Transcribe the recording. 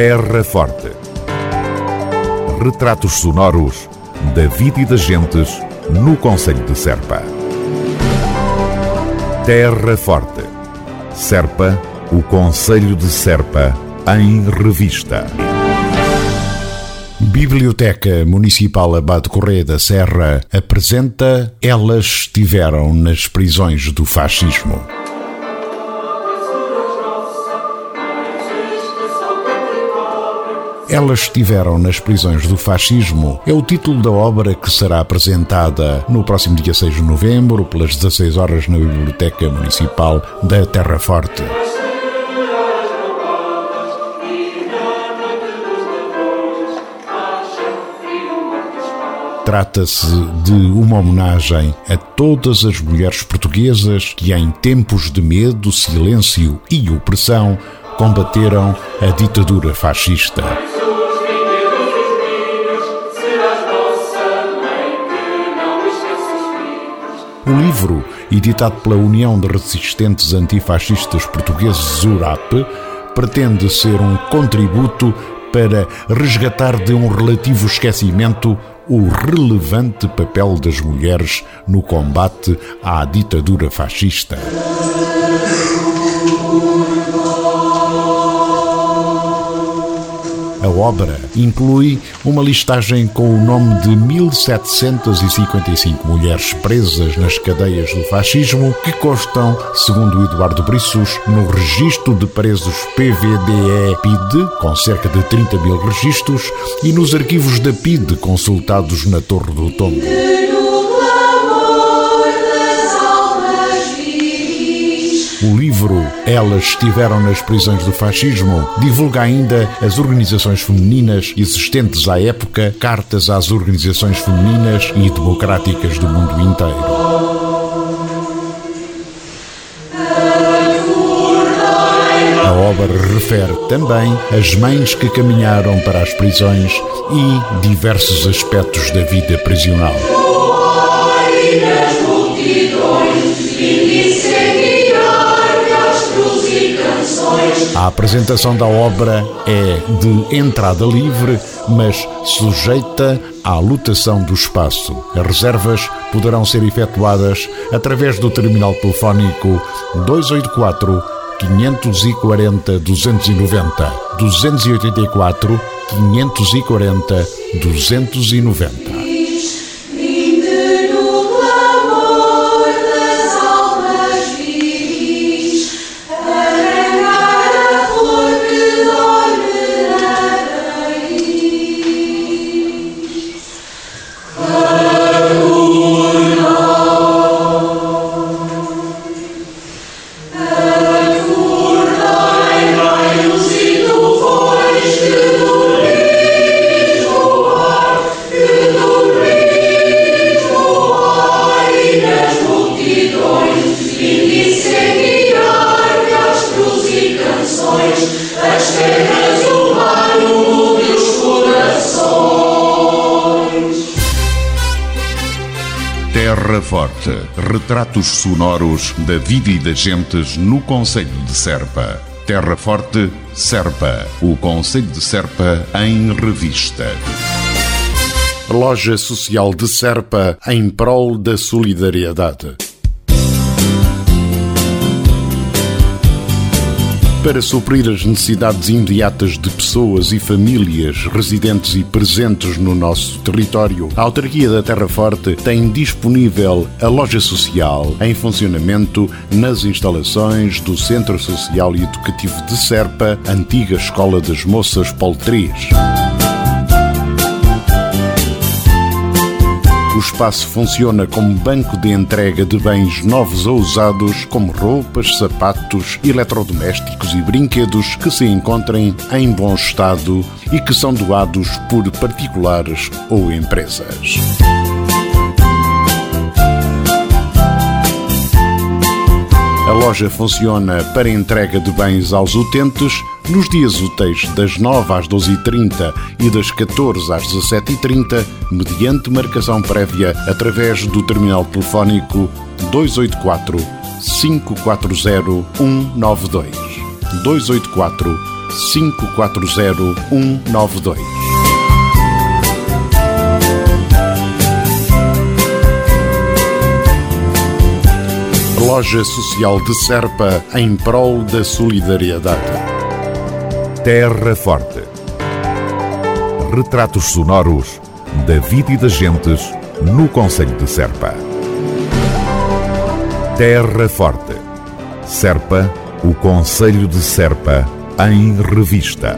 Terra Forte. Retratos sonoros da vida e das gentes no Conselho de Serpa. Terra Forte. Serpa, o Conselho de Serpa, em revista. Biblioteca Municipal Abade Correia da Serra apresenta Elas estiveram nas prisões do fascismo. Elas estiveram nas prisões do fascismo é o título da obra que será apresentada no próximo dia 6 de novembro, pelas 16 horas, na Biblioteca Municipal da Terra Forte. Trata-se de uma homenagem a todas as mulheres portuguesas que, em tempos de medo, silêncio e opressão, combateram a ditadura fascista. O livro, editado pela União de Resistentes Antifascistas Portugueses, URAP, pretende ser um contributo para resgatar de um relativo esquecimento o relevante papel das mulheres no combate à ditadura fascista. Obra inclui uma listagem com o nome de 1755 mulheres presas nas cadeias do fascismo que constam, segundo Eduardo Brissos, no registro de presos PVDE-PID, com cerca de 30 mil registros, e nos arquivos da PID consultados na Torre do Tombo. O livro Elas estiveram nas prisões do fascismo divulga ainda as organizações femininas existentes à época, cartas às organizações femininas e democráticas do mundo inteiro. A obra refere também as mães que caminharam para as prisões e diversos aspectos da vida prisional. A apresentação da obra é de entrada livre, mas sujeita à lotação do espaço. As reservas poderão ser efetuadas através do terminal telefónico 284 540 290 284 540 290. Terra Forte. Retratos sonoros da vida e das gentes no Conselho de Serpa. Terra Forte, Serpa. O Conselho de Serpa em revista. Loja Social de Serpa em prol da solidariedade. Para suprir as necessidades imediatas de pessoas e famílias residentes e presentes no nosso território, a Autarquia da Terra Forte tem disponível a loja social em funcionamento nas instalações do Centro Social e Educativo de Serpa, antiga Escola das Moças Pol 3. O espaço funciona como banco de entrega de bens novos ou usados, como roupas, sapatos, eletrodomésticos e brinquedos que se encontrem em bom estado e que são doados por particulares ou empresas. Loja funciona para entrega de bens aos utentes nos dias úteis das 9 às 12h30 e das 14 às 17h30, mediante marcação prévia através do terminal telefónico 284 540 192. 284 540192. Loja Social de Serpa em prol da solidariedade. Terra Forte. Retratos sonoros da vida e das gentes no Conselho de Serpa. Terra Forte. Serpa, o Conselho de Serpa, em revista.